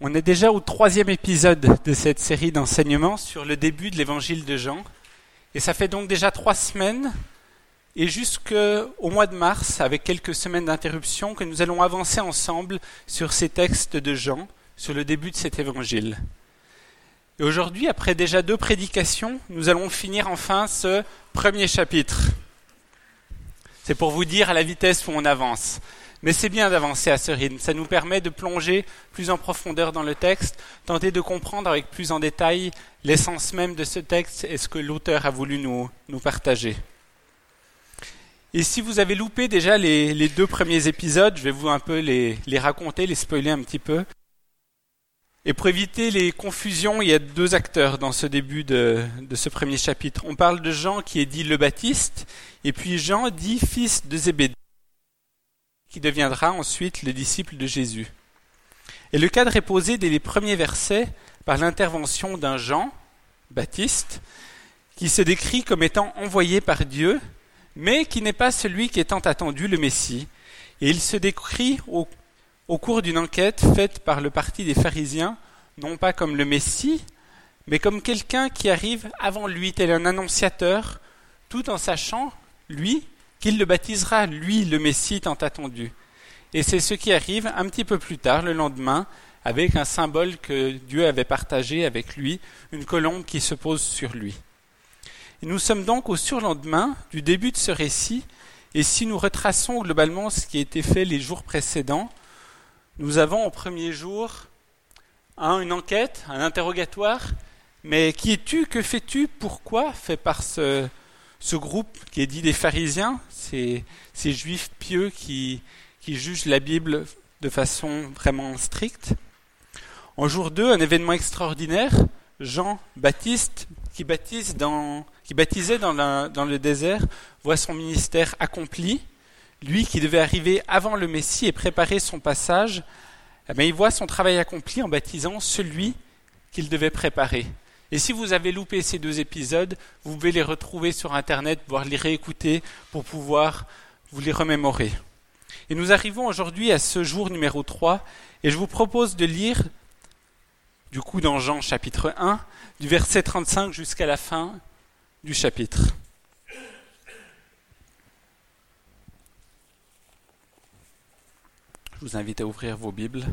On est déjà au troisième épisode de cette série d'enseignements sur le début de l'évangile de Jean. Et ça fait donc déjà trois semaines et jusqu'au mois de mars, avec quelques semaines d'interruption, que nous allons avancer ensemble sur ces textes de Jean, sur le début de cet évangile. Et aujourd'hui, après déjà deux prédications, nous allons finir enfin ce premier chapitre. C'est pour vous dire à la vitesse où on avance. Mais c'est bien d'avancer à ce rythme. Ça nous permet de plonger plus en profondeur dans le texte, tenter de comprendre avec plus en détail l'essence même de ce texte et ce que l'auteur a voulu nous, nous partager. Et si vous avez loupé déjà les, les, deux premiers épisodes, je vais vous un peu les, les raconter, les spoiler un petit peu. Et pour éviter les confusions, il y a deux acteurs dans ce début de, de, ce premier chapitre. On parle de Jean qui est dit le Baptiste, et puis Jean dit fils de Zébédée qui deviendra ensuite le disciple de Jésus. Et le cadre est posé dès les premiers versets par l'intervention d'un Jean, Baptiste, qui se décrit comme étant envoyé par Dieu, mais qui n'est pas celui qui étant attendu le Messie. Et il se décrit au, au cours d'une enquête faite par le parti des pharisiens, non pas comme le Messie, mais comme quelqu'un qui arrive avant lui, tel un annonciateur, tout en sachant, lui, qu'il le baptisera, lui, le Messie tant attendu. Et c'est ce qui arrive un petit peu plus tard, le lendemain, avec un symbole que Dieu avait partagé avec lui, une colombe qui se pose sur lui. Nous sommes donc au surlendemain du début de ce récit, et si nous retraçons globalement ce qui a été fait les jours précédents, nous avons au premier jour un, une enquête, un interrogatoire, mais qui es-tu, que fais-tu, pourquoi, fait par ce, ce groupe qui est dit des pharisiens, ces, ces juifs pieux qui, jugent la Bible de façon vraiment stricte. En jour 2, un événement extraordinaire, Jean Baptiste, qui, baptise dans, baptisait dans le désert, voit son ministère accompli. Lui qui devait arriver avant le Messie et préparer son passage, eh bien, il voit son travail accompli en baptisant celui qu'il devait préparer. Et si vous avez loupé ces deux épisodes, vous pouvez les retrouver sur Internet, voire les réécouter pour pouvoir vous les remémorer. Et nous arrivons aujourd'hui à ce jour numéro 3, et je vous propose de lire, du coup dans Jean chapitre 1, du verset 35 jusqu'à la fin du chapitre. Je vous invite à ouvrir vos Bibles.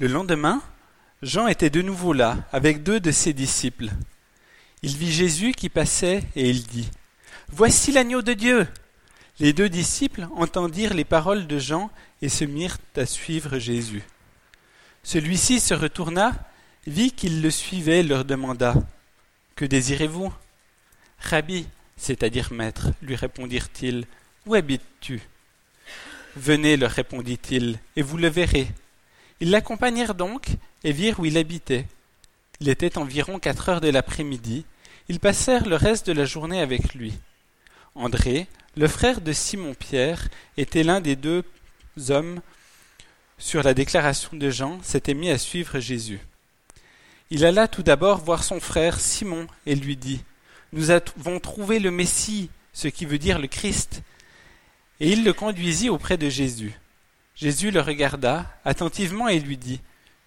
Le lendemain, Jean était de nouveau là, avec deux de ses disciples. Il vit Jésus qui passait et il dit Voici l'agneau de Dieu. Les deux disciples entendirent les paroles de Jean et se mirent à suivre Jésus. Celui-ci se retourna, vit qu'il le suivait, leur demanda Que désirez-vous Rabbi, c'est-à-dire maître, lui répondirent-ils, où habites-tu Venez, leur répondit-il, et vous le verrez. Ils l'accompagnèrent donc et virent où il habitait. Il était environ quatre heures de l'après-midi. Ils passèrent le reste de la journée avec lui. André, le frère de Simon-Pierre, était l'un des deux hommes sur la déclaration de Jean, s'était mis à suivre Jésus. Il alla tout d'abord voir son frère Simon et lui dit Nous avons trouvé le Messie, ce qui veut dire le Christ. Et il le conduisit auprès de Jésus. Jésus le regarda attentivement et lui dit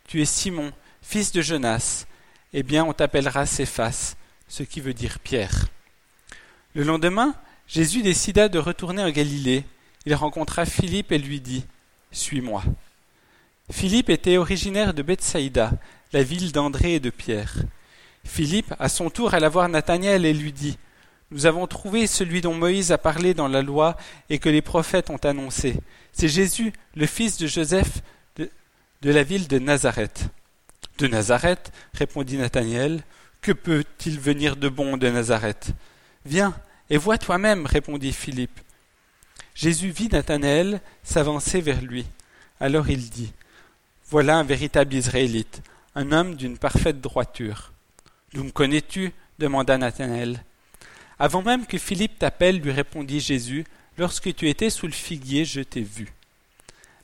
Tu es Simon, fils de Jonas. Eh bien, on t'appellera Céphas, ce qui veut dire Pierre. Le lendemain, Jésus décida de retourner en Galilée. Il rencontra Philippe et lui dit Suis-moi. Philippe était originaire de Bethsaïda, la ville d'André et de Pierre. Philippe, à son tour, alla voir Nathanaël et lui dit Nous avons trouvé celui dont Moïse a parlé dans la loi et que les prophètes ont annoncé, c'est Jésus, le fils de Joseph de, la ville de Nazareth. De Nazareth, répondit Nathanaël, que peut-il venir de bon de Nazareth? Viens et vois toi-même, répondit Philippe. Jésus vit Nathanaël s'avancer vers lui. Alors il dit Voilà un véritable Israélite, un homme d'une parfaite droiture. D'où me connais-tu? demanda Nathanaël. Avant même que Philippe t'appelle, lui répondit Jésus, Lorsque tu étais sous le figuier, je t'ai vu.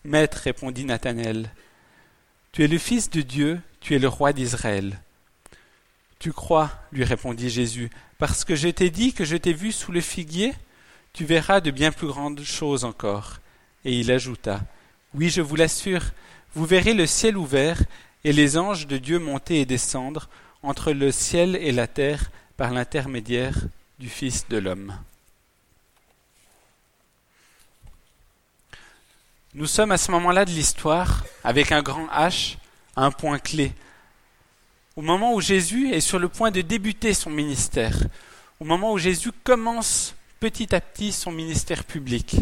Maître, répondit Nathanaël, tu es le Fils de Dieu, tu es le roi d'Israël. Tu crois, lui répondit Jésus, parce que je t'ai dit que je t'ai vu sous le figuier, tu verras de bien plus grandes choses encore. Et il ajouta, Oui, je vous l'assure, vous verrez le ciel ouvert et les anges de Dieu monter et descendre entre le ciel et la terre par l'intermédiaire Fils de l'homme. Nous sommes à ce moment-là de l'histoire, avec un grand H, à un point clé, au moment où Jésus est sur le point de débuter son ministère, au moment où Jésus commence petit à petit son ministère public.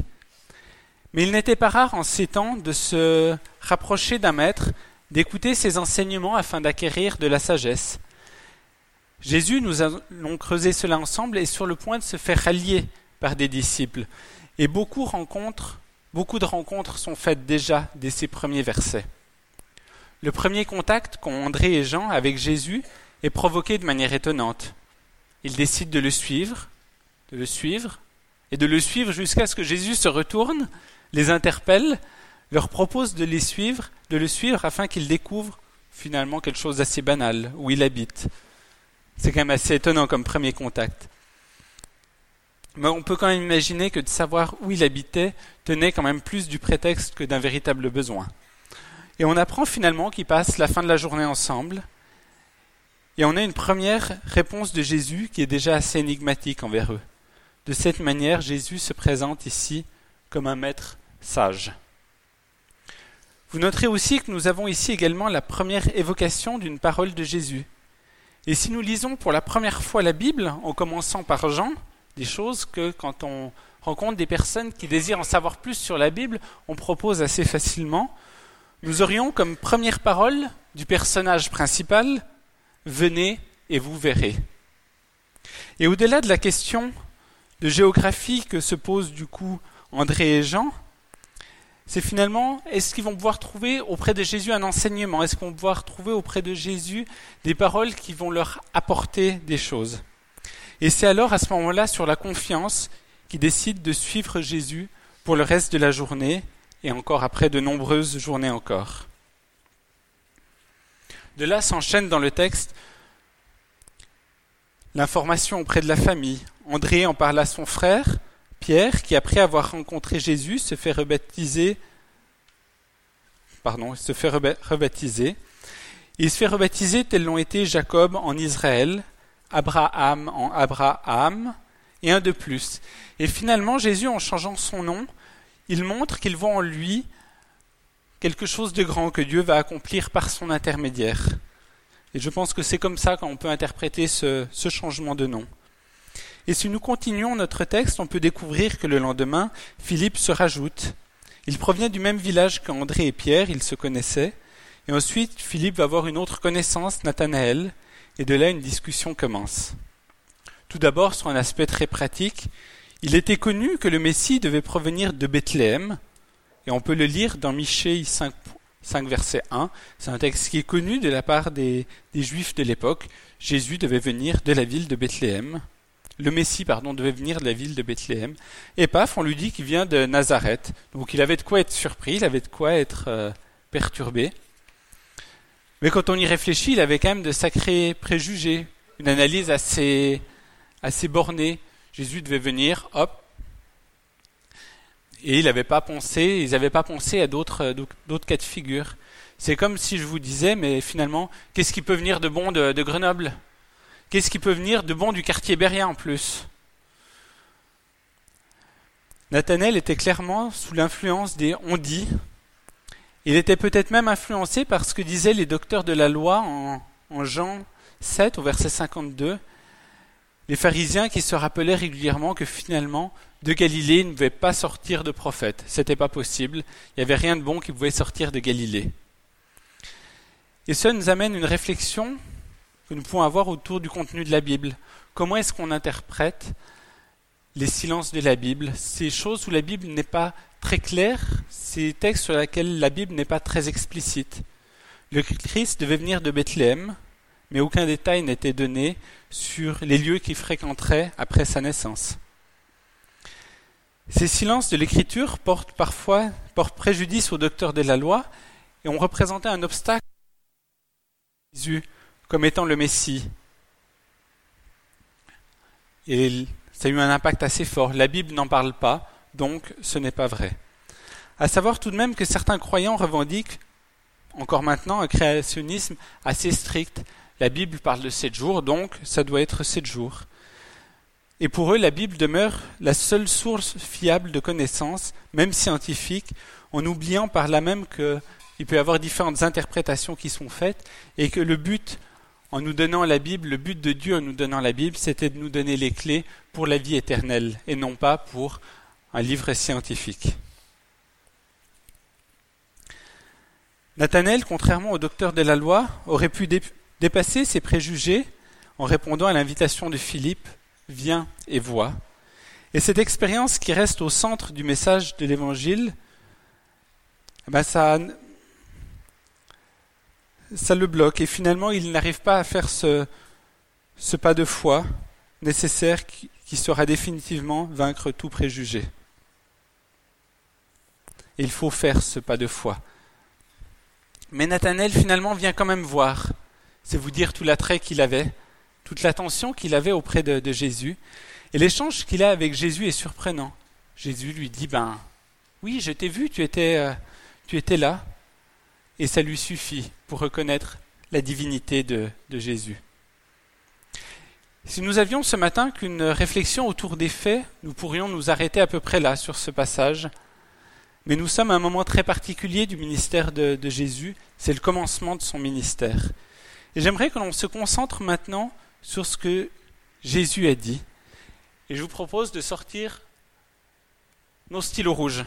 Mais il n'était pas rare en ces temps de se rapprocher d'un maître, d'écouter ses enseignements afin d'acquérir de la sagesse. Jésus, nous allons creuser cela ensemble, est sur le point de se faire rallier par des disciples. Et beaucoup, beaucoup de rencontres sont faites déjà dès ces premiers versets. Le premier contact qu'ont André et Jean avec Jésus est provoqué de manière étonnante. Ils décident de le suivre, de le suivre, et de le suivre jusqu'à ce que Jésus se retourne, les interpelle, leur propose de les suivre, de le suivre afin qu'ils découvrent finalement quelque chose d'assez banal, où il habite. C'est quand même assez étonnant comme premier contact. Mais on peut quand même imaginer que de savoir où il habitait tenait quand même plus du prétexte que d'un véritable besoin. Et on apprend finalement qu'ils passent la fin de la journée ensemble. Et on a une première réponse de Jésus qui est déjà assez énigmatique envers eux. De cette manière, Jésus se présente ici comme un maître sage. Vous noterez aussi que nous avons ici également la première évocation d'une parole de Jésus. Et si nous lisons pour la première fois la Bible, en commençant par Jean, des choses que quand on rencontre des personnes qui désirent en savoir plus sur la Bible, on propose assez facilement, nous aurions comme première parole du personnage principal Venez et vous verrez. Et au-delà de la question de géographie que se posent du coup André et Jean, c'est finalement est-ce qu'ils vont pouvoir trouver auprès de Jésus un enseignement? Est-ce qu'on va pouvoir trouver auprès de Jésus des paroles qui vont leur apporter des choses? Et c'est alors à ce moment-là sur la confiance qu'ils décident de suivre Jésus pour le reste de la journée et encore après de nombreuses journées encore. De là s'enchaîne dans le texte l'information auprès de la famille. André en parle à son frère, Pierre, qui après avoir rencontré Jésus se fait rebaptiser. Pardon, se fait rebaptiser. Il se fait rebaptiser tels l'ont été Jacob en Israël, Abraham en Abraham, et un de plus. Et finalement, Jésus, en changeant son nom, il montre qu'il voit en lui quelque chose de grand que Dieu va accomplir par son intermédiaire. Et je pense que c'est comme ça qu'on peut interpréter ce, changement de nom. Et si nous continuons notre texte, on peut découvrir que le lendemain, Philippe se rajoute. Il provient du même village qu'André et Pierre, ils se connaissaient. Et ensuite, Philippe va avoir une autre connaissance, Nathanaël, et de là une discussion commence. Tout d'abord, sur un aspect très pratique, il était connu que le Messie devait provenir de Bethléem, et on peut le lire dans Michée 5, 5 verset 1. C'est un texte qui est connu de la part des Juifs de l'époque. Jésus devait venir de la ville de Bethléem. Le Messie, pardon, devait venir de la ville de Bethléem. Et paf, on lui dit qu'il vient de Nazareth. Donc il avait de quoi être surpris, il avait de quoi être euh, perturbé. Mais quand on y réfléchit, il avait quand même de sacrés préjugés, une analyse assez, assez bornée. Jésus devait venir, hop. Et il n'avait pas pensé, ils n'avaient pas pensé à d'autres, d'autres cas de figure. C'est comme si je vous disais, mais finalement, qu'est-ce qui peut venir de bon de Grenoble? Qu'est-ce qui peut venir de bon du quartier Berrien en plus? Nathanaël était clairement sous l'influence des on dit. Il était peut-être même influencé par ce que disaient les docteurs de la loi en, Jean 7 au verset 52 les pharisiens qui se rappelaient régulièrement que finalement, de Galilée ne pouvait pas sortir de prophète. C'était pas possible. Il n'y avait rien de bon qui pouvait sortir de Galilée. Et cela nous amène une réflexion que nous pouvons avoir autour du contenu de la Bible. Comment est-ce qu'on interprète les silences de la Bible, ces choses où la Bible n'est pas très claire, ces textes sur lesquels la Bible n'est pas très explicite. Le Christ devait venir de Bethléem, mais aucun détail n'était donné sur les lieux qu'il fréquenterait après sa naissance. Ces silences de l'écriture portent parfois portent préjudice aux docteurs de la loi et ont représenté un obstacle Jésus comme étant le Messie, Et ça a eu un impact assez fort. La Bible n'en parle pas, donc ce n'est pas vrai. À savoir tout de même que certains croyants revendiquent encore maintenant un créationnisme assez strict. La Bible parle de sept jours, donc ça doit être sept jours. Et pour eux, la Bible demeure la seule source fiable de connaissances, même scientifiques, en oubliant par là même qu'il peut y avoir différentes interprétations qui sont faites, et que le but, en nous donnant la Bible, le but de Dieu en nous donnant la Bible, c'était de nous donner les clés pour la vie éternelle, et non pas pour un livre scientifique. Nathanaël, contrairement au docteur de la loi, aurait pu dépasser ses préjugés en répondant à l'invitation de Philippe Viens et vois. Et cette expérience qui reste au centre du message de l'Évangile, eh ben ça, ça le bloque et finalement il n'arrive pas à faire ce, pas de foi nécessaire qui, qui sera définitivement vaincre tout préjugé. Il faut faire ce pas de foi. Mais Nathanaël finalement vient quand même voir. C'est vous dire tout l'attrait qu'il avait, toute l'attention qu'il avait auprès de, Jésus. Et l'échange qu'il a avec Jésus est surprenant. Jésus lui dit, ben oui, je t'ai vu, tu étais, euh, tu étais là. Et ça lui suffit pour reconnaître la divinité de, Jésus. Si nous avions ce matin qu'une réflexion autour des faits, nous pourrions nous arrêter à peu près là sur ce passage mais nous sommes à un moment très particulier du ministère de, Jésus, c'est le commencement de son ministère. J'aimerais que l'on se concentre maintenant sur ce que Jésus a dit. Et je vous propose de sortir nos stylos rouges.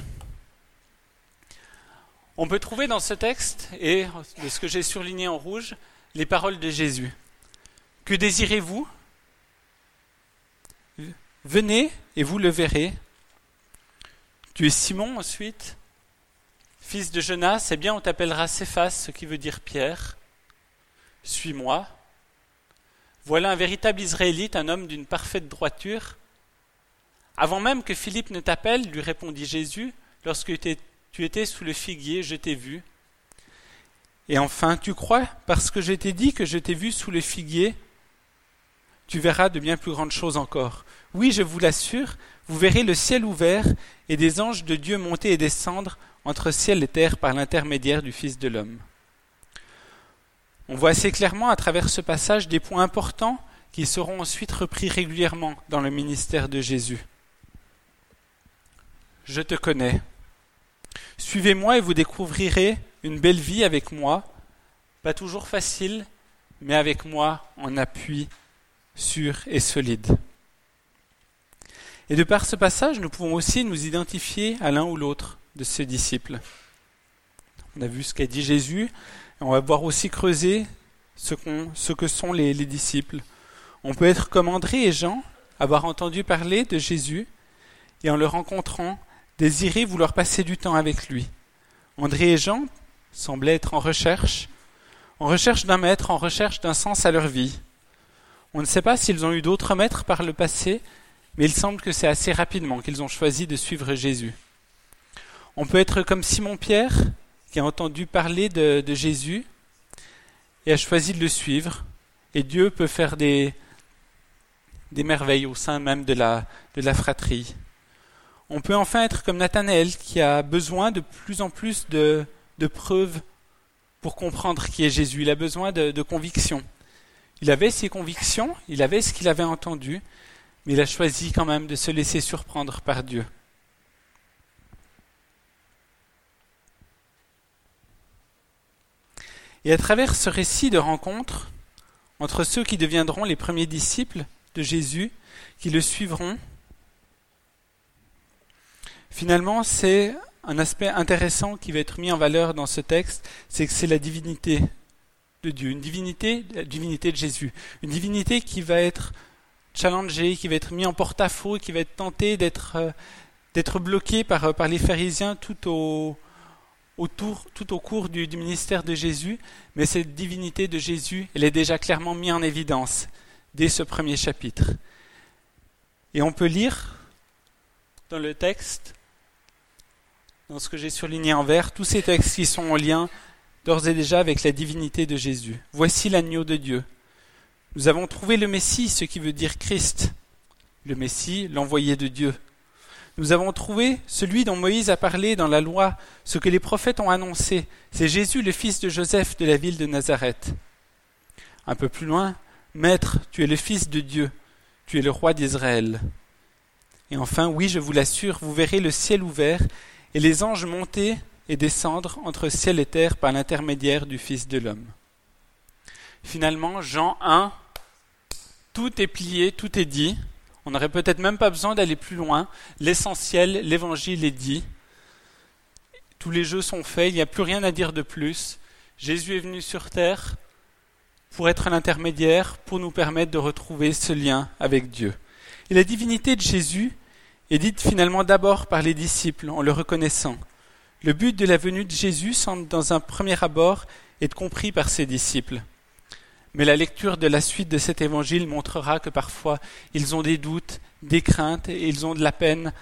On peut trouver dans ce texte, et de ce que j'ai surligné en rouge, les paroles de Jésus. Que désirez-vous? Venez et vous le verrez. Tu es Simon ensuite, fils de Jonas, eh bien on t'appellera Céphas, ce qui veut dire Pierre. Suis-moi. Voilà un véritable Israélite, un homme d'une parfaite droiture. Avant même que Philippe ne t'appelle, lui répondit Jésus, lorsque tu étais sous le figuier, je t'ai vu. Et enfin, tu crois, parce que je t'ai dit que je t'ai vu sous le figuier, tu verras de bien plus grandes choses encore. Oui, je vous l'assure, vous verrez le ciel ouvert et des anges de Dieu monter et descendre entre ciel et terre par l'intermédiaire du Fils de l'homme. On voit assez clairement à travers ce passage des points importants qui seront ensuite repris régulièrement dans le ministère de Jésus. Je te connais. Suivez-moi et vous découvrirez une belle vie avec moi, pas toujours facile, mais avec moi en appui sûr et solide. Et de par ce passage, nous pouvons aussi nous identifier à l'un ou l'autre de ces disciples. On a vu ce qu'a dit Jésus, on va voir aussi creuser ce, ce que sont les disciples. On peut être comme André et Jean, avoir entendu parler de Jésus, et en le rencontrant, désirer vouloir passer du temps avec lui. André et Jean semblaient être en recherche, en recherche d'un maître, en recherche d'un sens à leur vie. On ne sait pas s'ils ont eu d'autres maîtres par le passé, mais il semble que c'est assez rapidement qu'ils ont choisi de suivre Jésus. On peut être comme Simon-Pierre, qui a entendu parler de, Jésus et a choisi de le suivre. Et Dieu peut faire des, merveilles au sein même de la, de la fratrie. On peut enfin être comme Nathanaël, qui a besoin de plus en plus de, preuves pour comprendre qui est Jésus. Il a besoin de, de convictions. Il avait ses convictions, il avait ce qu'il avait entendu, mais il a choisi quand même de se laisser surprendre par Dieu. Et à travers ce récit de rencontre entre ceux qui deviendront les premiers disciples de Jésus, qui le suivront, finalement c'est un aspect intéressant qui va être mis en valeur dans ce texte, c'est que c'est la divinité de Dieu, une divinité, la divinité de Jésus, une divinité qui va être challengé, qui va être mis en porte-à-faux, qui va être tenté d'être euh, d'être bloqué par, euh, par les pharisiens tout au, autour, tout au cours du, du, ministère de Jésus. Mais cette divinité de Jésus, elle est déjà clairement mise en évidence dès ce premier chapitre. Et on peut lire dans le texte, dans ce que j'ai surligné en vert, tous ces textes qui sont en lien d'ores et déjà avec la divinité de Jésus. Voici l'agneau de Dieu nous avons trouvé le Messie, ce qui veut dire Christ, le Messie, l'envoyé de Dieu. Nous avons trouvé celui dont Moïse a parlé dans la loi, ce que les prophètes ont annoncé. C'est Jésus, le fils de Joseph de la ville de Nazareth. Un peu plus loin, Maître, tu es le fils de Dieu, tu es le roi d'Israël. Et enfin, oui, je vous l'assure, vous verrez le ciel ouvert et les anges monter et descendre entre ciel et terre par l'intermédiaire du Fils de l'homme. Finalement, Jean 1, tout est plié, tout est dit. On n'aurait peut-être même pas besoin d'aller plus loin. L'essentiel, l'évangile est dit. Tous les jeux sont faits, il n'y a plus rien à dire de plus. Jésus est venu sur terre pour être l'intermédiaire, pour nous permettre de retrouver ce lien avec Dieu. Et la divinité de Jésus est dite finalement d'abord par les disciples en le reconnaissant. Le but de la venue de Jésus semble dans un premier abord être compris par ses disciples. Mais la lecture de la suite de cet évangile montrera que parfois ils ont des doutes, des craintes, et ils ont de la peine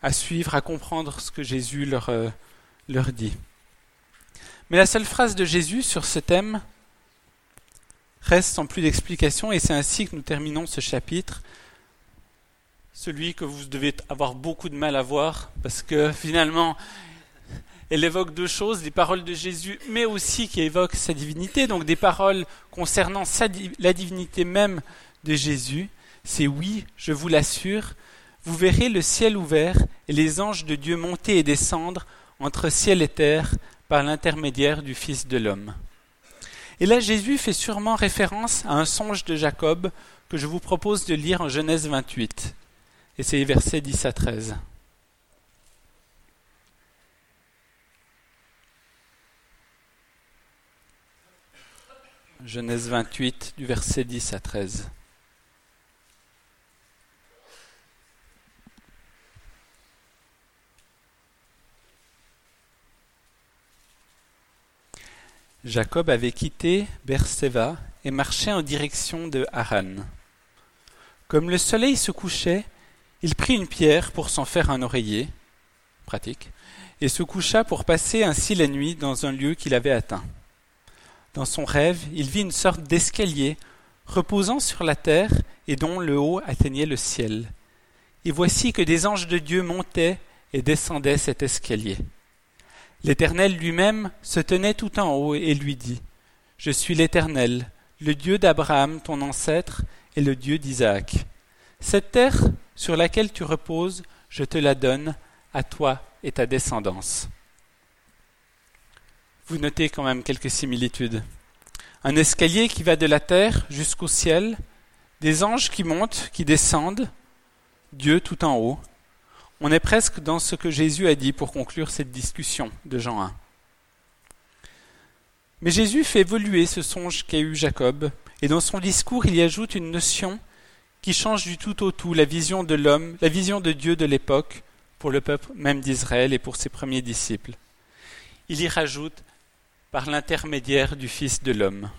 à suivre, à comprendre ce que Jésus leur, euh, leur dit. Mais la seule phrase de Jésus sur ce thème reste sans plus d'explication, et c'est ainsi que nous terminons ce chapitre, celui que vous devez avoir beaucoup de mal à voir, parce que finalement, elle évoque deux choses, des paroles de Jésus, mais aussi qui évoquent sa divinité, donc des paroles concernant la divinité même de Jésus. C'est oui, je vous l'assure, vous verrez le ciel ouvert et les anges de Dieu monter et descendre entre ciel et terre par l'intermédiaire du Fils de l'homme. Et là, Jésus fait sûrement référence à un songe de Jacob que je vous propose de lire en Genèse 28. Et c'est les versets 10 à 13. Genèse 28, du verset 10 à 13. Jacob avait quitté Berseva et marchait en direction de Haran. Comme le soleil se couchait, il prit une pierre pour s'en faire un oreiller, pratique, et se coucha pour passer ainsi la nuit dans un lieu qu'il avait atteint. Dans son rêve, il vit une sorte d'escalier reposant sur la terre et dont le haut atteignait le ciel. Et voici que des anges de Dieu montaient et descendaient cet escalier. L'Éternel lui-même se tenait tout en haut et lui dit Je suis l'Éternel, le Dieu d'Abraham, ton ancêtre, et le Dieu d'Isaac. Cette terre sur laquelle tu reposes, je te la donne, à toi et ta descendance vous notez quand même quelques similitudes. Un escalier qui va de la terre jusqu'au ciel, des anges qui montent, qui descendent, Dieu tout en haut. On est presque dans ce que Jésus a dit pour conclure cette discussion de Jean 1. Mais Jésus fait évoluer ce songe qu'a eu Jacob, et dans son discours il y ajoute une notion qui change du tout au tout la vision de l'homme, la vision de Dieu de l'époque, pour le peuple même d'Israël et pour ses premiers disciples. Il y rajoute par l'intermédiaire du Fils de l'homme.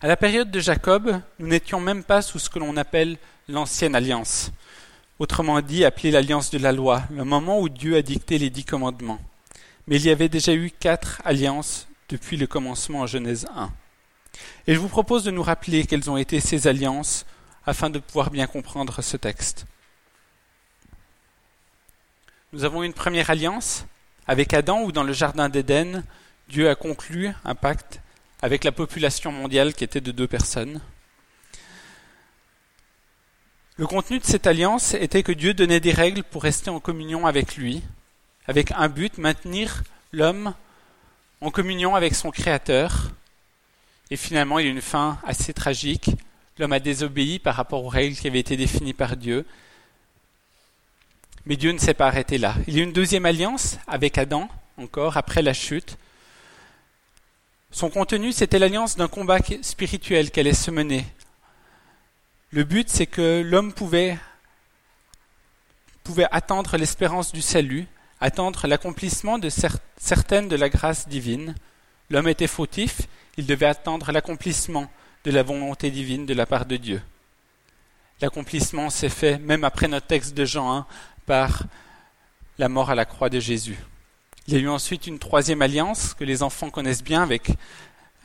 À la période de Jacob, nous n'étions même pas sous ce que l'on appelle l'ancienne alliance, autrement dit appelée l'alliance de la loi, le moment où Dieu a dicté les dix commandements. Mais il y avait déjà eu quatre alliances depuis le commencement en Genèse 1. Et je vous propose de nous rappeler quelles ont été ces alliances afin de pouvoir bien comprendre ce texte. Nous avons une première alliance avec Adam ou dans le Jardin d'Éden, Dieu a conclu un pacte avec la population mondiale qui était de deux personnes. Le contenu de cette alliance était que Dieu donnait des règles pour rester en communion avec lui, avec un but, maintenir l'homme en communion avec son Créateur. Et finalement, il y a une fin assez tragique. L'homme a désobéi par rapport aux règles qui avaient été définies par Dieu. Mais Dieu ne s'est pas arrêté là. Il y a une deuxième alliance avec Adam, encore, après la chute. Son contenu, c'était l'alliance d'un combat spirituel qu'elle allait se mener. Le but, c'est que l'homme pouvait, pouvait attendre l'espérance du salut, attendre l'accomplissement de certaines de la grâce divine. L'homme était fautif, il devait attendre l'accomplissement de la volonté divine de la part de Dieu. L'accomplissement s'est fait même après notre texte de Jean 1, par la mort à la croix de Jésus. Il y a eu ensuite une troisième alliance que les enfants connaissent bien avec,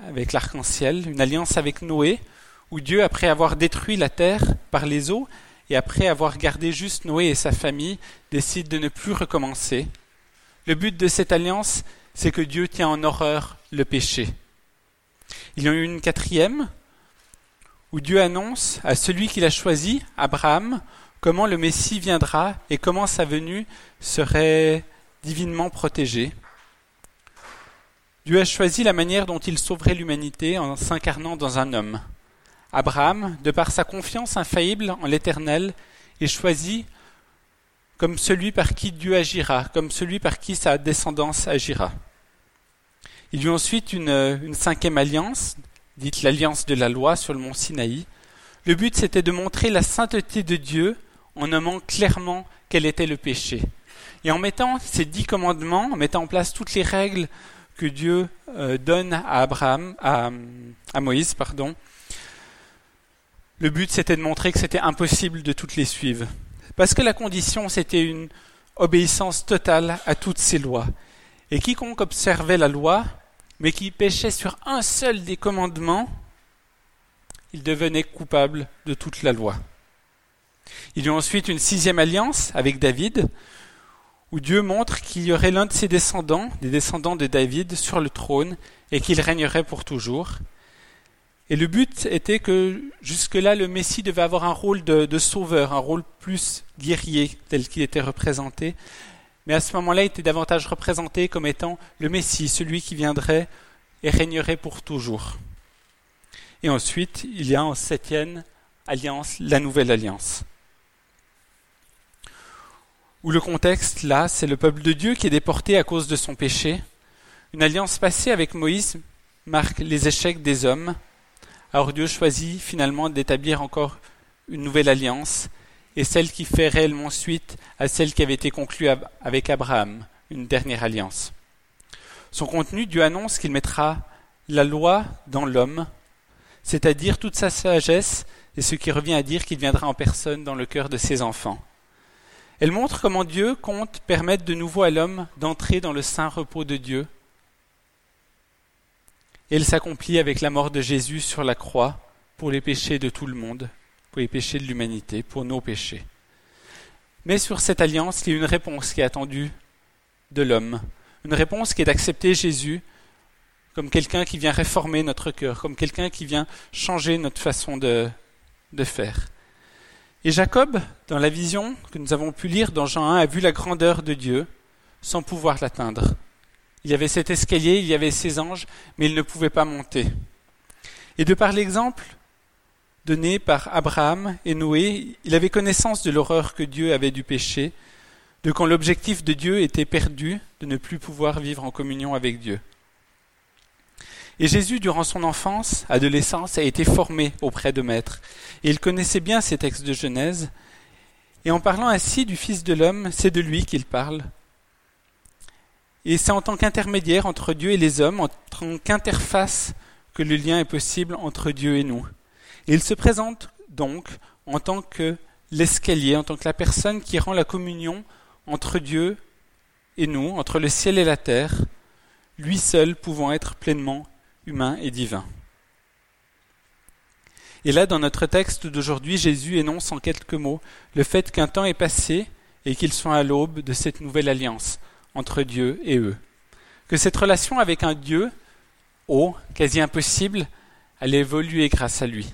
avec l'arc-en-ciel, une alliance avec Noé, où Dieu, après avoir détruit la terre par les eaux, et après avoir gardé juste Noé et sa famille, décide de ne plus recommencer. Le but de cette alliance, c'est que Dieu tient en horreur le péché. Il y en a eu une quatrième, où Dieu annonce à celui qu'il a choisi, Abraham, comment le Messie viendra et comment sa venue serait divinement protégée. Dieu a choisi la manière dont il sauverait l'humanité en s'incarnant dans un homme. Abraham, de par sa confiance infaillible en l'Éternel, est choisi comme celui par qui Dieu agira, comme celui par qui sa descendance agira. Il y eut ensuite une, une cinquième alliance, dite l'alliance de la loi sur le mont Sinaï. Le but c'était de montrer la sainteté de Dieu en nommant clairement quel était le péché. Et en mettant ces dix commandements, en mettant en place toutes les règles que Dieu euh, donne à Abraham, à, à Moïse, pardon, le but c'était de montrer que c'était impossible de toutes les suivre. Parce que la condition c'était une obéissance totale à toutes ces lois. Et quiconque observait la loi, mais qui péchait sur un seul des commandements, il devenait coupable de toute la loi. Il y a ensuite une sixième alliance avec David, où Dieu montre qu'il y aurait l'un de ses descendants, des descendants de David, sur le trône, et qu'il régnerait pour toujours. Et le but était que jusque-là, le Messie devait avoir un rôle de, sauveur, un rôle plus guerrier tel qu'il était représenté. Mais à ce moment-là, il était davantage représenté comme étant le Messie, celui qui viendrait et régnerait pour toujours. Et ensuite, il y a en septième alliance, la nouvelle alliance. Où le contexte, là, c'est le peuple de Dieu qui est déporté à cause de son péché. Une alliance passée avec Moïse marque les échecs des hommes alors Dieu choisit finalement d'établir encore une nouvelle alliance, et celle qui fait réellement suite à celle qui avait été conclue avec Abraham, une dernière alliance. Son contenu, Dieu annonce qu'il mettra la loi dans l'homme, c'est-à-dire toute sa sagesse, et ce qui revient à dire qu'il viendra en personne dans le cœur de ses enfants. Elle montre comment Dieu compte permettre de nouveau à l'homme d'entrer dans le saint repos de Dieu, et elle s'accomplit avec la mort de Jésus sur la croix pour les péchés de tout le monde, pour les péchés de l'humanité, pour nos péchés. Mais sur cette alliance, il y a une réponse qui est attendue de l'homme, une réponse qui est d'accepter Jésus comme quelqu'un qui vient réformer notre cœur, comme quelqu'un qui vient changer notre façon de, de faire. Et Jacob, dans la vision que nous avons pu lire dans Jean 1, a vu la grandeur de Dieu sans pouvoir l'atteindre. Il y avait cet escalier, il y avait ces anges, mais il ne pouvait pas monter. Et de par l'exemple donné par Abraham et Noé, il avait connaissance de l'horreur que Dieu avait du péché, de quand l'objectif de Dieu était perdu, de ne plus pouvoir vivre en communion avec Dieu. Et Jésus, durant son enfance, adolescence, a été formé auprès de maîtres. Et il connaissait bien ces textes de Genèse. Et en parlant ainsi du Fils de l'homme, c'est de lui qu'il parle, et c'est en tant qu'intermédiaire entre Dieu et les hommes, en tant qu'interface, que le lien est possible entre Dieu et nous. Et il se présente donc en tant que l'escalier, en tant que la personne qui rend la communion entre Dieu et nous, entre le ciel et la terre, lui seul pouvant être pleinement humain et divin. Et là, dans notre texte d'aujourd'hui, Jésus énonce en quelques mots le fait qu'un temps est passé et qu'ils sont à l'aube de cette nouvelle alliance, entre Dieu et eux. Que cette relation avec un Dieu, haut, quasi impossible, allait évoluer grâce à lui.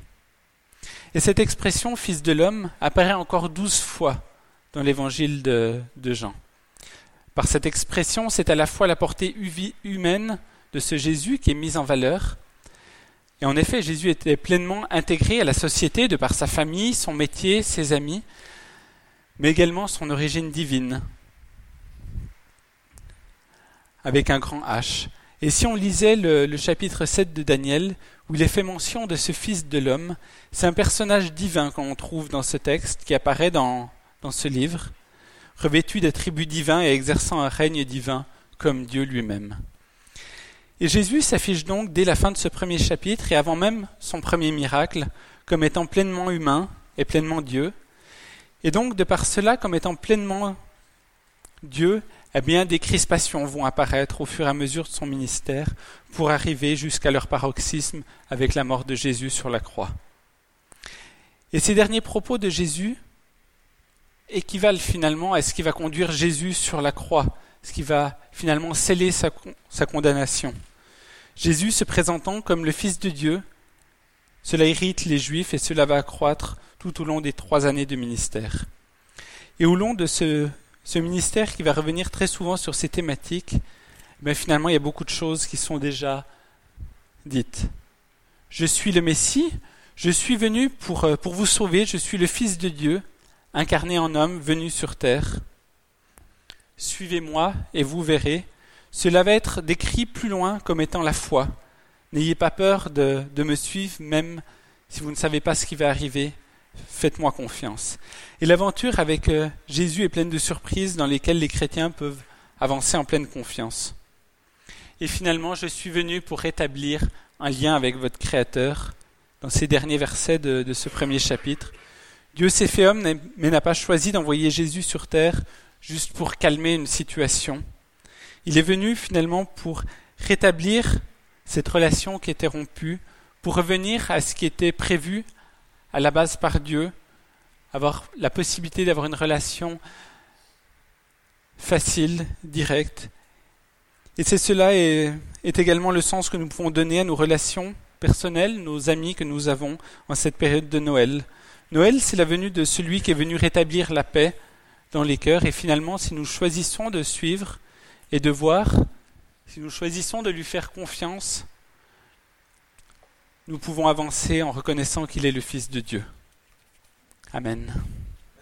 Et cette expression fils de l'homme apparaît encore douze fois dans l'évangile de, Jean. Par cette expression, c'est à la fois la portée humaine de ce Jésus qui est mise en valeur. Et en effet, Jésus était pleinement intégré à la société de par sa famille, son métier, ses amis, mais également son origine divine, avec un grand H. Et si on lisait le, chapitre 7 de Daniel, où il est fait mention de ce Fils de l'homme, c'est un personnage divin qu'on trouve dans ce texte, qui apparaît dans, dans ce livre, revêtu d'attributs divins et exerçant un règne divin comme Dieu lui-même. Et Jésus s'affiche donc dès la fin de ce premier chapitre et avant même son premier miracle comme étant pleinement humain et pleinement Dieu, et donc de par cela comme étant pleinement Dieu eh bien, des crispations vont apparaître au fur et à mesure de son ministère pour arriver jusqu'à leur paroxysme avec la mort de Jésus sur la croix. Et ces derniers propos de Jésus équivalent finalement à ce qui va conduire Jésus sur la croix, ce qui va finalement sceller sa, condamnation. Jésus se présentant comme le Fils de Dieu, cela irrite les Juifs et cela va accroître tout au long des trois années de ministère. Et au long de ce, ce ministère qui va revenir très souvent sur ces thématiques, mais finalement il y a beaucoup de choses qui sont déjà dites. Je suis le Messie, je suis venu pour, euh, pour vous sauver, je suis le Fils de Dieu, incarné en homme, venu sur terre. Suivez-moi et vous verrez. Cela va être décrit plus loin comme étant la foi. N'ayez pas peur de, de me suivre, même si vous ne savez pas ce qui va arriver. Faites-moi confiance. Et l'aventure avec euh, Jésus est pleine de surprises dans lesquelles les chrétiens peuvent avancer en pleine confiance. Et finalement, je suis venu pour rétablir un lien avec votre Créateur dans ces derniers versets de, de ce premier chapitre. Dieu s'est fait homme, mais n'a pas choisi d'envoyer Jésus sur terre juste pour calmer une situation. Il est venu finalement pour rétablir cette relation qui était rompue, pour revenir à ce qui était prévu à la base par Dieu, avoir la possibilité d'avoir une relation facile, directe. Et c'est cela est, est également le sens que nous pouvons donner à nos relations personnelles, nos amis que nous avons en cette période de Noël. Noël, c'est la venue de celui qui est venu rétablir la paix dans les cœurs. Et finalement, si nous choisissons de suivre et de voir, si nous choisissons de lui faire confiance, nous pouvons avancer en reconnaissant qu'il est le Fils de Dieu. Amen.